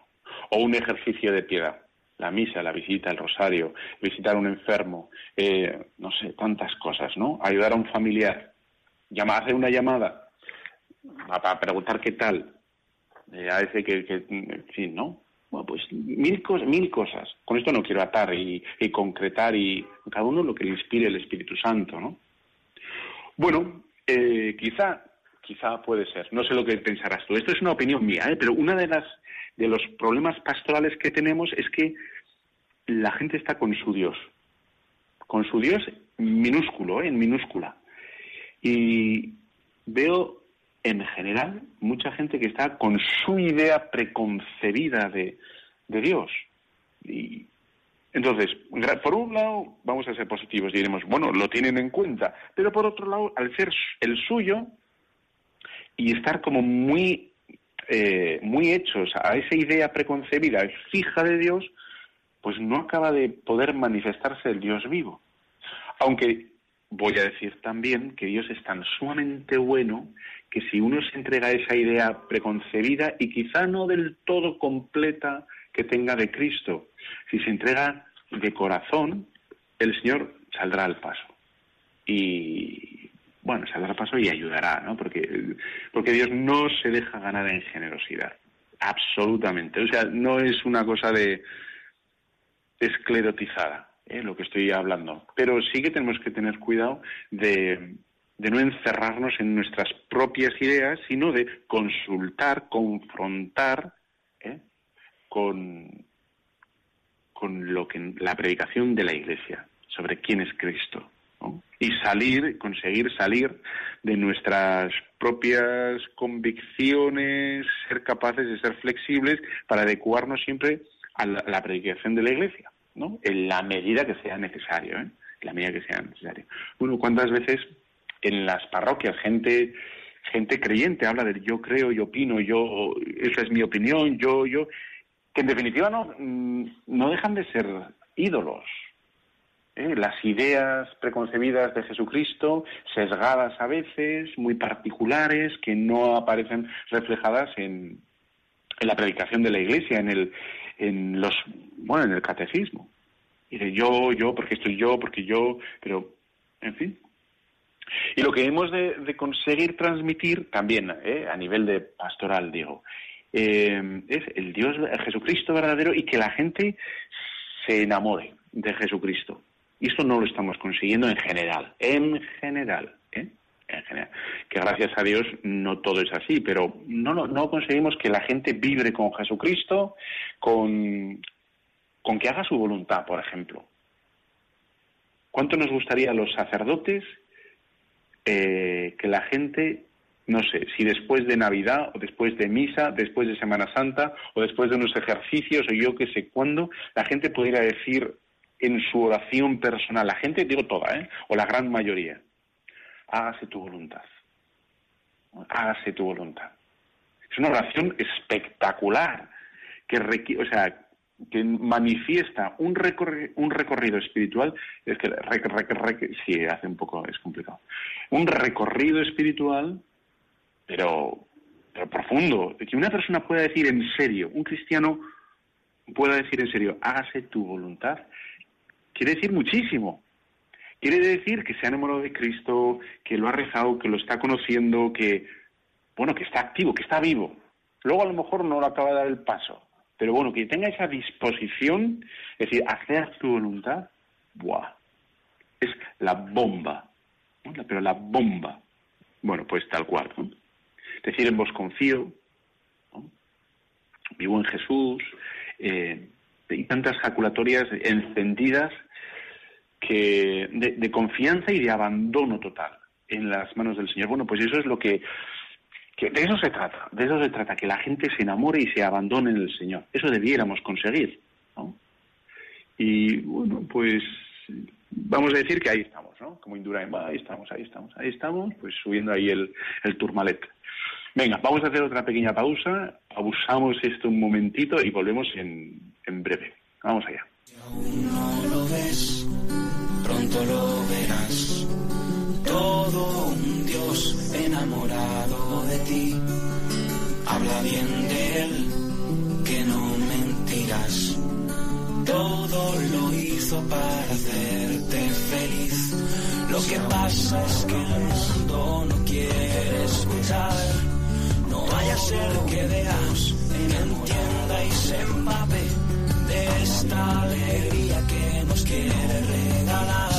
o un ejercicio de piedad. La misa, la visita, el rosario, visitar a un enfermo, eh, no sé, tantas cosas, ¿no? Ayudar a un familiar, llamar, hacer una llamada para preguntar qué tal, eh, a veces que, en fin, ¿no? Bueno, pues mil, cosas, mil cosas. Con esto no quiero atar y, concretar y cada uno lo que le inspire el Espíritu Santo, ¿no? Bueno, eh, quizá, quizá puede ser. No sé lo que pensarás tú. Esto es una opinión mía, ¿eh? pero una de las de los problemas pastorales que tenemos es que la gente está con su Dios, con su Dios minúsculo, ¿eh? en minúscula. Y veo en general mucha gente que está con su idea preconcebida de, de Dios. Y entonces, por un lado, vamos a ser positivos y diremos, bueno, lo tienen en cuenta, pero por otro lado, al ser el suyo y estar como muy eh, muy hechos a esa idea preconcebida, fija de Dios, pues no acaba de poder manifestarse el Dios vivo. Aunque voy a decir también que Dios es tan sumamente bueno que si uno se entrega a esa idea preconcebida y quizá no del todo completa que tenga de Cristo, si se entrega de corazón, el Señor saldrá al paso. Y, bueno, se dará paso y ayudará, ¿no? Porque, porque Dios no se deja ganar en generosidad, absolutamente. O sea, no es una cosa de esclerotizada, ¿eh? lo que estoy hablando. Pero sí que tenemos que tener cuidado de, de no encerrarnos en nuestras propias ideas, sino de consultar, confrontar ¿eh? con, con lo que la predicación de la Iglesia sobre quién es Cristo y salir, conseguir salir de nuestras propias convicciones, ser capaces de ser flexibles para adecuarnos siempre a la, predicación de la Iglesia, ¿no? En la medida que sea necesario, ¿eh? En la medida que sea necesario. Bueno, ¿cuántas veces en las parroquias gente gente creyente habla de yo creo, yo opino, yo esa es mi opinión, yo yo que en definitiva no mm, no dejan de ser ídolos, ¿eh? las ideas preconcebidas de Jesucristo, sesgadas a veces, muy particulares, que no aparecen reflejadas en, en la predicación de la Iglesia, en el, en los, bueno, en el catecismo. Y de yo, yo, porque estoy yo, porque yo, pero, en fin. Y lo que hemos de, conseguir transmitir también, ¿eh? a nivel de pastoral, digo, eh, es el Dios, el Jesucristo verdadero y que la gente se enamore de Jesucristo. Y esto no lo estamos consiguiendo en general, en general, ¿eh? en general. Que gracias a Dios no todo es así, pero no, no, conseguimos que la gente vibre con Jesucristo, con, con que haga su voluntad, por ejemplo. ¿Cuánto nos gustaría a los sacerdotes eh, que la gente, no sé, si después de Navidad o después de misa, después de Semana Santa o después de unos ejercicios o yo qué sé cuándo, la gente pudiera decir en su oración personal, la gente, digo toda, ¿eh? o la gran mayoría, hágase tu voluntad. Hágase tu voluntad. Es una oración espectacular que o sea, que manifiesta un, un recorrido espiritual, es que sí, hace un poco, es complicado. Un recorrido espiritual, pero, pero profundo, que una persona pueda decir en serio, un cristiano pueda decir en serio, hágase tu voluntad, quiere decir muchísimo. Quiere decir que se ha enamorado de Cristo, que lo ha rezado, que lo está conociendo, que, bueno, que está activo, que está vivo. Luego a lo mejor no lo acaba de dar el paso. Pero bueno, que tenga esa disposición, es decir, hacer tu voluntad, ¡buah! Es la bomba. Pero la bomba. Bueno, pues tal cual. Decir en vos confío, vivo en Jesús, eh, y tantas jaculatorias encendidas que de, confianza y de abandono total en las manos del Señor. Bueno, pues eso es lo que, que, de eso se trata, de eso se trata, que la gente se enamore y se abandone en el Señor. Eso debiéramos conseguir, ¿no? Y bueno, pues vamos a decir que ahí estamos, ¿no? Como Indurain, ahí estamos, ahí estamos, ahí estamos, pues subiendo ahí el, el turmalet. Venga, vamos a hacer otra pequeña pausa, abusamos esto un momentito y volvemos en, en breve. Vamos allá. aún no lo ves, pronto lo verás. Todo un Dios enamorado de ti. Habla bien de él, que no mentirás. Todo lo hizo para hacerte feliz. Lo que pasa es que el mundo no quiere escuchar. No vaya a ser que veas, entienda y se empape esta alegría que nos quiere regalar.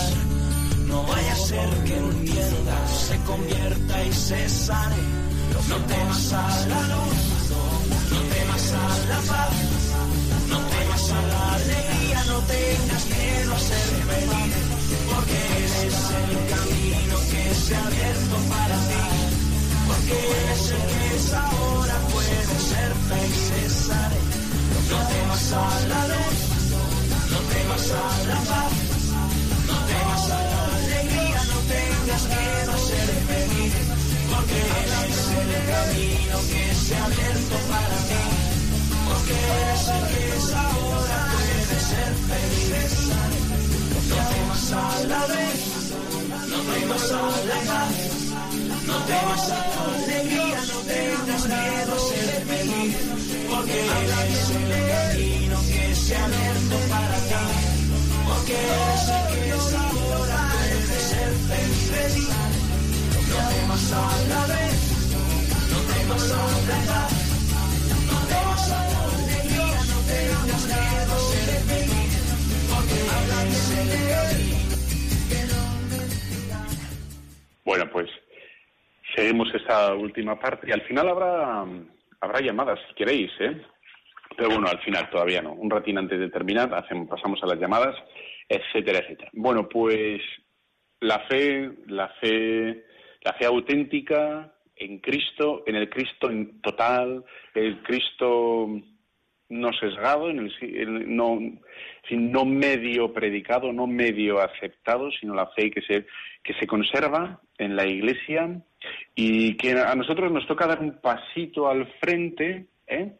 No vaya a ser que entienda, se convierta y se sane. No temas a la luz, no temas a la paz, no temas a la alegría, no tengas miedo a ser feliz, camino que se ha abierto para ti, porque el que es ahora puede ser feliz. No temas a la luz, no temas a la paz, no temas a la alegría, no tengas miedo a ser feliz porque es el camino que se ha abierto para ti, porque el que es ahora puede ser feliz. No temas a la vez, Bueno, pues seguimos esta última parte y al final habrá habrá llamadas si queréis, ¿eh? Pero bueno, al final todavía no. Un ratín antes de terminar, pasamos a las llamadas, etcétera, etcétera. Bueno, pues la fe, la fe, la fe auténtica en Cristo, en el Cristo en total, el Cristo no sesgado, en el, no, no medio predicado, no medio aceptado, sino la fe que se, que se conserva en la Iglesia y que a nosotros nos toca dar un pasito al frente ¿eh?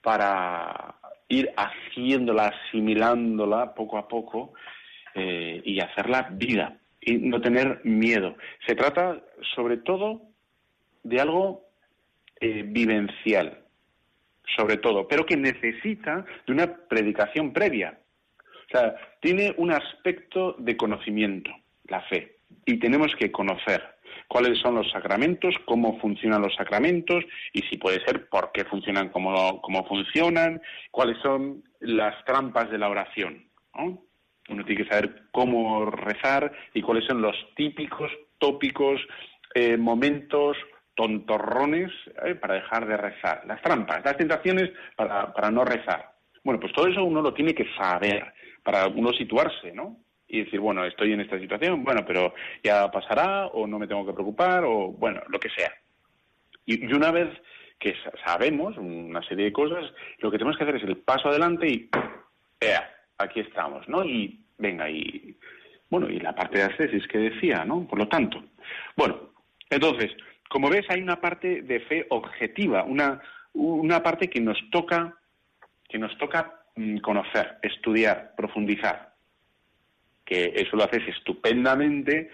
para ir haciéndola, asimilándola poco a poco eh, y hacerla vida y no tener miedo. Se trata sobre todo de algo eh, vivencial, sobre todo, pero que necesita de una predicación previa. O sea, tiene un aspecto de conocimiento, la fe, y tenemos que conocer cuáles son los sacramentos, cómo funcionan los sacramentos y si puede ser por qué funcionan como, funcionan, cuáles son las trampas de la oración. Uno tiene que saber cómo rezar y cuáles son los típicos, tópicos, eh, momentos tontorrones eh, para dejar de rezar, las trampas, las tentaciones para, para no rezar. Bueno, pues todo eso uno lo tiene que saber para uno situarse, ¿no? Y decir, bueno, estoy en esta situación, bueno, pero ya pasará o no me tengo que preocupar o, bueno, lo que sea. Y, una vez que sabemos una serie de cosas, lo que tenemos que hacer es el paso adelante y, vea, aquí estamos, ¿no? Y venga, y bueno, y la parte de ascesis que decía, ¿no? Por lo tanto, bueno, entonces, como ves, hay una parte de fe objetiva, una, una parte que nos toca, que nos toca mm, conocer, estudiar, profundizar, que eso lo haces estupendamente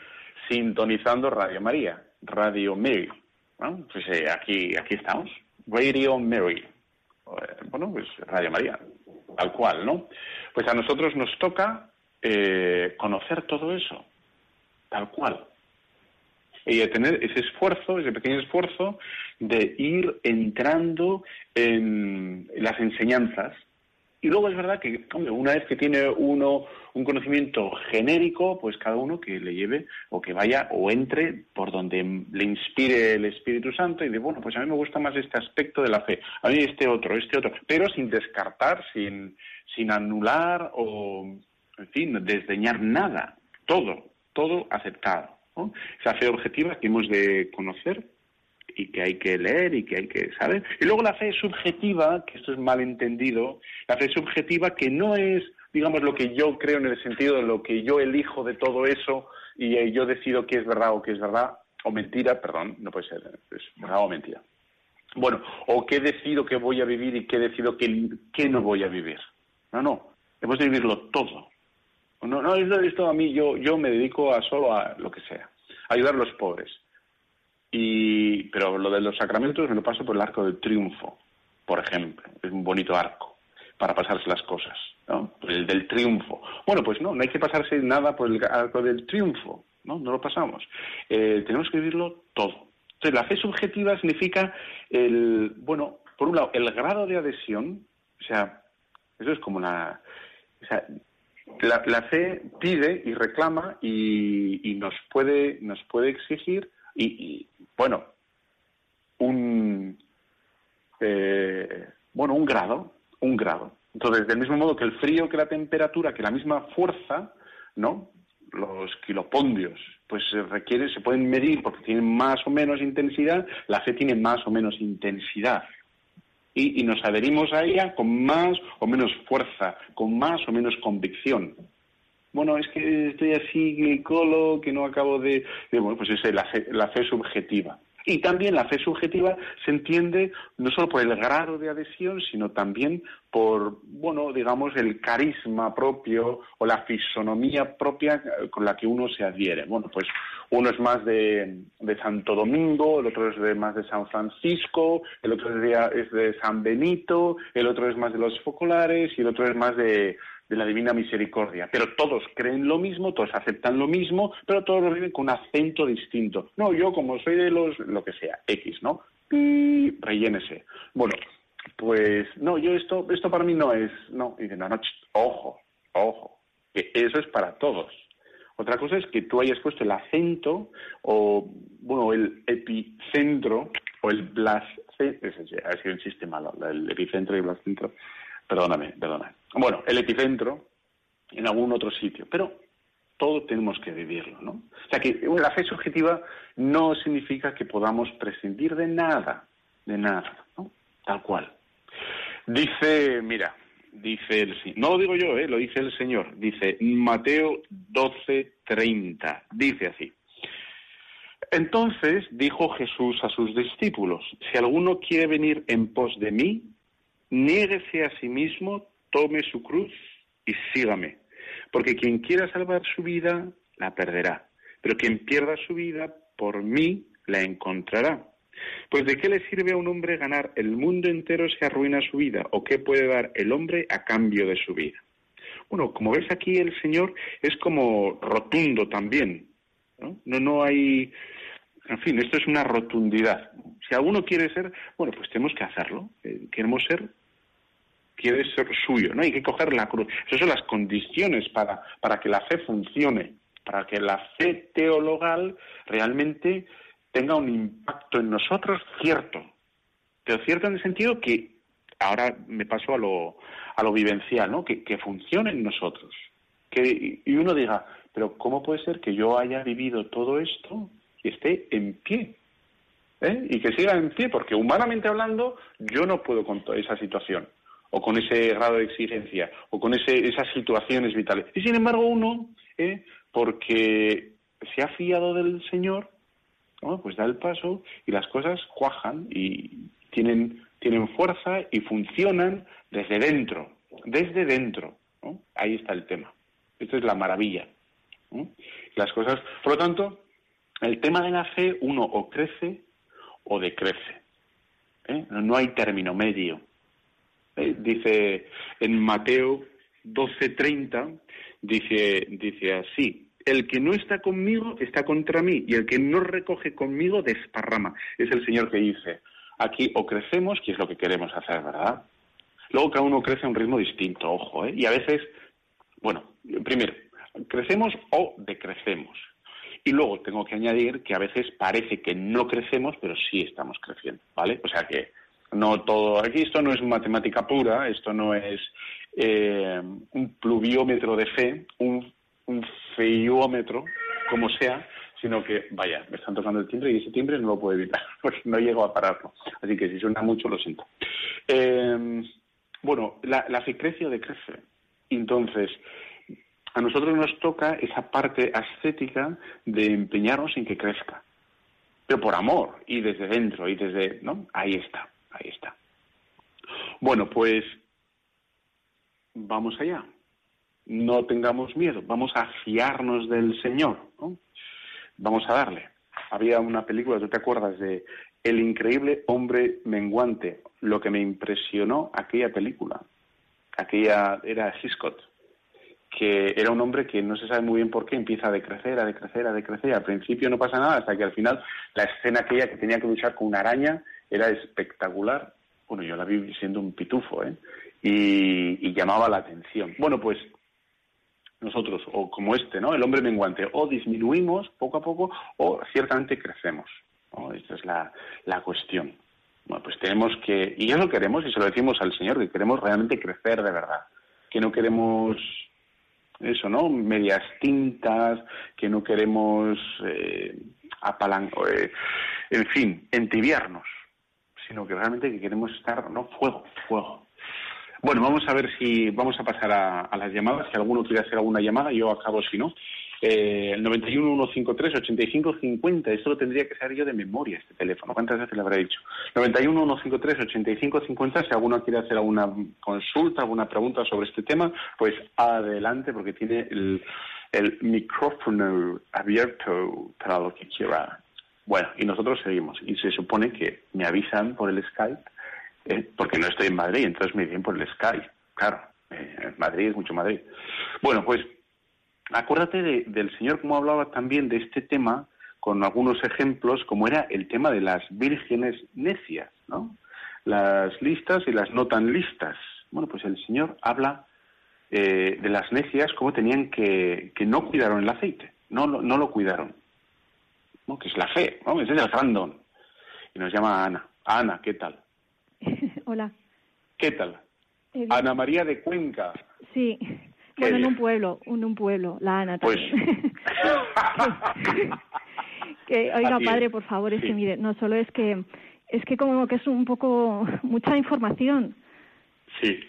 sintonizando Radio María, Radio Mary. Pues eh, aquí, aquí estamos, Radio Mary. Eh, bueno, pues Radio María, tal cual, ¿no? Pues a nosotros nos toca eh, conocer todo eso, tal cual. Y tener ese esfuerzo, ese pequeño esfuerzo de ir entrando en las enseñanzas. Y luego es verdad que, una vez que tiene uno un conocimiento genérico, pues cada uno que le lleve o que vaya o entre por donde le inspire el Espíritu Santo y de, bueno, pues a mí me gusta más este aspecto de la fe, a mí este otro, este otro, pero sin descartar, sin, sin anular o, en fin, desdeñar nada, todo, todo aceptado. Esa fe objetiva que hemos de conocer y que hay que leer y que hay que saber. Y luego la fe subjetiva, que esto es mal entendido, la fe subjetiva que no es, digamos, lo que yo creo en el sentido de lo que yo elijo de todo eso y eh, yo decido qué es verdad o qué es verdad, o mentira, perdón, no puede ser, es verdad o mentira. Bueno, o qué decido que voy a vivir y qué decido que, que no voy a vivir. No, no, hemos de vivirlo todo. No, no, esto a mí, yo, yo me dedico a solo a lo que sea, ayudar a los pobres. Y, pero lo de los sacramentos me lo paso por el arco del triunfo, por ejemplo. Es un bonito arco para pasarse las cosas, ¿no? El del triunfo. Bueno, pues no, no hay que pasarse nada por el arco del triunfo, ¿no? No lo pasamos. Eh, tenemos que vivirlo todo. Entonces, la fe subjetiva significa el, bueno, por un lado, el grado de adhesión, o sea, eso es como la, o sea, la, fe pide y reclama y, nos puede nos puede exigir y, bueno un eh, bueno un grado un grado. Entonces del mismo modo que el frío que la temperatura que la misma fuerza no los kilopondios pues requiere se pueden medir porque tienen más o menos intensidad la fe tiene más o menos intensidad y, nos adherimos a ella con más o menos fuerza, con más o menos convicción. Bueno, es que estoy así, colo, que no acabo de... Bueno, pues es la la fe subjetiva. Y también la fe subjetiva se entiende no solo por el grado de adhesión, sino también por, bueno, digamos, el carisma propio o la fisonomía propia con la que uno se adhiere. Bueno, pues uno es más de, Santo Domingo, el otro es de, más de San Francisco, el otro es de San Benito, el otro es más de los focolares y el otro es más de, de la divina misericordia. Pero todos creen lo mismo, todos aceptan lo mismo, pero todos lo viven con un acento distinto. No, yo como soy de los, lo que sea, X, ¿no? Pi, rellénese. Bueno, pues no, yo esto, esto para mí no es, no, y no, no, ojo, ojo, que eso es para todos. Otra cosa es que tú hayas puesto el acento o, bueno, el epicentro o el blascentro, ha sido un chiste malo, el epicentro y el blascentro, Perdóname, perdóname. Bueno, el epicentro en algún otro sitio, pero todo tenemos que vivirlo, ¿no? O sea que la fe subjetiva no significa que podamos prescindir de nada, de nada, ¿no? Tal cual. Dice, mira, dice el no lo digo yo, ¿eh? lo dice el Señor, dice Mateo 12:30, dice así. Entonces dijo Jesús a sus discípulos, si alguno quiere venir en pos de mí, niéguese a sí mismo, tome su cruz y sígame. Porque quien quiera salvar su vida, la perderá. Pero quien pierda su vida, por mí, la encontrará. Pues ¿de qué le sirve a un hombre ganar el mundo entero si arruina su vida? ¿O qué puede dar el hombre a cambio de su vida? Bueno, como ves aquí el Señor es como rotundo también. No, no, hay... En fin, esto es una rotundidad. Si alguno quiere ser, bueno, pues tenemos que hacerlo. Eh, queremos ser quiere ser suyo, ¿no? Hay que coger la cruz. Esas son las condiciones para, para que la fe funcione, para que la fe teologal realmente tenga un impacto en nosotros cierto, pero cierto en el sentido que ahora me paso a lo, a lo vivencial, ¿no? Que, que funcione en nosotros. Que, y uno diga, pero ¿cómo puede ser que yo haya vivido todo esto y esté en pie? ¿Eh? Y que siga en pie, porque humanamente hablando, yo no puedo con esa situación o con ese grado de exigencia, o con ese, esas situaciones vitales. Y sin embargo uno, ¿eh? porque se ha fiado del Señor, pues da el paso y las cosas cuajan y tienen, tienen fuerza y funcionan desde dentro, desde dentro. Ahí está el tema. Esto es la maravilla. Las cosas, por lo tanto, el tema de la fe, uno o crece o decrece. ¿eh? No hay término medio. Eh, dice en Mateo 12:30, dice, dice así, el que no está conmigo está contra mí y el que no recoge conmigo desparrama. Es el Señor que dice, aquí o crecemos, que es lo que queremos hacer, ¿verdad? Luego cada uno crece a un ritmo distinto, ojo, ¿eh? Y a veces, bueno, primero, crecemos o decrecemos. Y luego tengo que añadir que a veces parece que no crecemos, pero sí estamos creciendo, ¿vale? O sea que no todo, aquí esto no es matemática pura, esto no es eh, un pluviómetro de fe, un, feiómetro, como sea, sino que, vaya, me están tocando el timbre y ese timbre no lo puedo evitar, porque no llego a pararlo. Así que si suena mucho, lo siento. Eh, bueno, la, la o decrece. Entonces, a nosotros nos toca esa parte ascética de empeñarnos en que crezca. Pero por amor, y desde dentro, y desde, ¿no? Ahí está. Ahí está. Bueno, pues vamos allá. No tengamos miedo, vamos a fiarnos del Señor. Vamos a darle. Había una película, ¿tú te acuerdas de El increíble hombre menguante? Lo que me impresionó aquella película, aquella era Hitchcock, que era un hombre que no se sabe muy bien por qué empieza a decrecer, a decrecer, a decrecer. Al principio no pasa nada, hasta que al final la escena aquella que tenía que luchar con una araña era espectacular. Bueno, yo la vi siendo un pitufo, ¿eh? Y, llamaba la atención. Bueno, pues nosotros, o como este, ¿no? El hombre menguante, o disminuimos poco a poco o ciertamente crecemos. ¿no? Esta es la, la cuestión. Bueno, pues tenemos que, y eso queremos, y se lo decimos al Señor, que queremos realmente crecer de verdad, que no queremos eso, ¿no? Medias tintas, que no queremos eh, eh, en fin, entibiarnos, sino que realmente que queremos estar, ¿no? Fuego, fuego. Bueno, vamos a ver si vamos a pasar a, las llamadas. Si alguno quiere hacer alguna llamada, yo acabo si no. Eh, el 91 153 85 50. Esto lo tendría que ser yo de memoria, este teléfono. ¿Cuántas veces le habré dicho? 91 153 85 50. Si alguno quiere hacer alguna consulta, alguna pregunta sobre este tema, pues adelante, porque tiene el, el micrófono abierto para lo que quiera. Bueno, y nosotros seguimos. Y se supone que me avisan por el Skype, eh, porque no estoy en Madrid, entonces me dicen por el Skype. Claro, eh, Madrid es mucho Madrid. Bueno, pues acuérdate del Señor como hablaba también de este tema con algunos ejemplos, como era el tema de las vírgenes necias, ¿no? Las listas y las no tan listas. Bueno, pues el Señor habla eh, de las necias como tenían que, que no cuidaron el aceite, no, no lo cuidaron que es la fe, ¿no? ese es el gran Y nos llama Ana. Ana, ¿qué tal? Hola. ¿Qué tal? Eh, Ana María de Cuenca. Sí, bueno, en un pueblo, en un pueblo, la Ana pues también. que, oiga, padre, por favor, es que mire, no solo es que, es que como que es un poco, mucha información. Sí.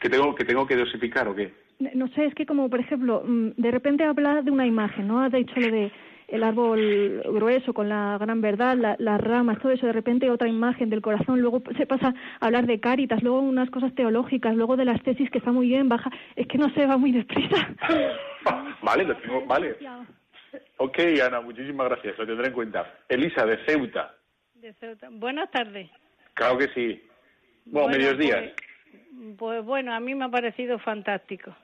¿Que tengo, que tengo que dosificar o qué? No sé, es que como, por ejemplo, mm, de repente habla de una imagen, ¿no? Ha dicho lo de el árbol grueso con la gran verdad, las ramas, todo eso, de repente otra imagen del corazón, luego se pasa a hablar de cáritas, luego unas cosas teológicas, luego de las tesis que está muy bien, baja, es que no se va muy deprisa. vale, lo tengo, vale. Ok, Ana, muchísimas gracias, lo tendré en cuenta. Elisa, de Ceuta. De Ceuta. Buenas tardes. Claro que sí. Bueno, medios días. Pues, pues bueno, a mí me ha parecido fantástico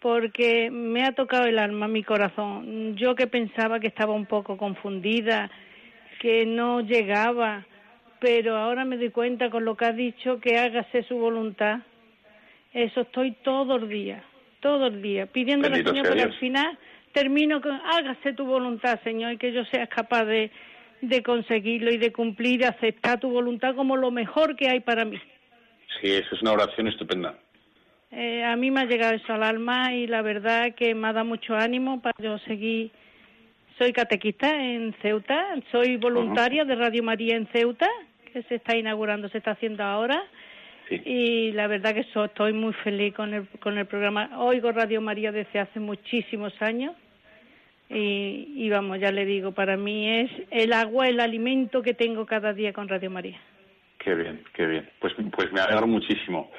porque me ha tocado el alma, mi corazón. Yo que pensaba que estaba un poco confundida, que no llegaba, pero ahora me doy cuenta con lo que ha dicho que hágase su voluntad. Eso estoy todo el día, todo el día, pidiéndole al Señor, pero al final termino con hágase tu voluntad, Señor, y que yo sea capaz de, de conseguirlo y de cumplir y aceptar tu voluntad como lo mejor que hay para mí. Sí, eso es una oración estupenda. Eh, a mí me ha llegado eso al alma y la verdad que me ha dado mucho ánimo para yo seguir. Soy catequista en Ceuta, soy voluntaria de Radio María en Ceuta, que se está inaugurando, se está haciendo ahora. Y la verdad que estoy muy feliz con el, con el programa. Oigo Radio María desde hace muchísimos años. Y, y, vamos, ya le digo, para mí es el agua, el alimento que tengo cada día con Radio María. Qué bien, qué bien. Pues, pues me alegro muchísimo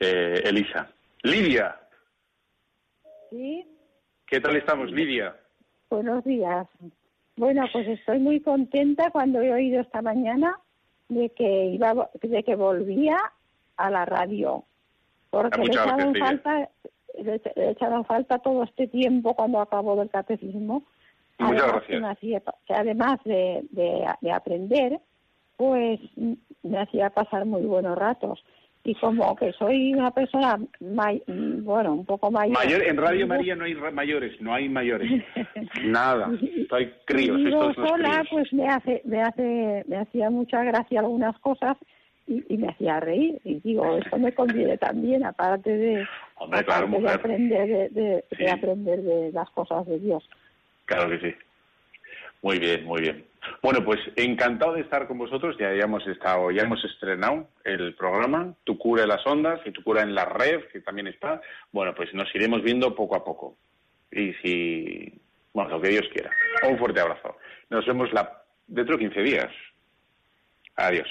eh, Elisa. Lidia. Sí. ¿Qué tal estamos, Lidia? Buenos días. Bueno, pues estoy muy contenta cuando he oído esta mañana de que iba, de que volvía a la radio, porque le echaron falta, le, echaron falta todo este tiempo cuando acabó del catecismo. Muchas gracias. Que, además de, de aprender, pues me hacía pasar muy buenos ratos y como que soy una persona, bueno, un poco mayor. Mayor, en Radio María no hay mayores, no hay mayores. Nada, estoy críos. Yo sola, pues me hace, me hace, me hacía mucha gracia algunas cosas y, me hacía reír. Y digo, esto me conviene también, aparte de, de aprender de, de aprender de las cosas de Dios. Claro que sí. Muy bien, muy bien. Bueno, pues encantado de estar con vosotros. Ya, hemos estado, ya hemos estrenado el programa Tu cura en las ondas y Tu cura en la red, que también está. Bueno, pues nos iremos viendo poco a poco. Y si, bueno, lo que Dios quiera. Un fuerte abrazo. Nos vemos la, dentro de 15 días. Adiós.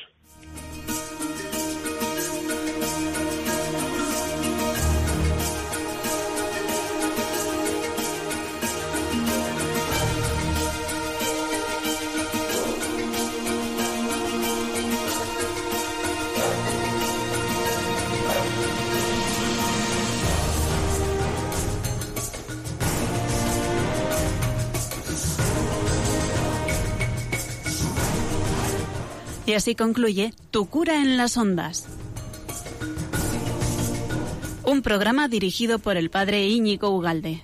Y así concluye Tu cura en las ondas. Un programa dirigido por el padre Íñigo Ugalde.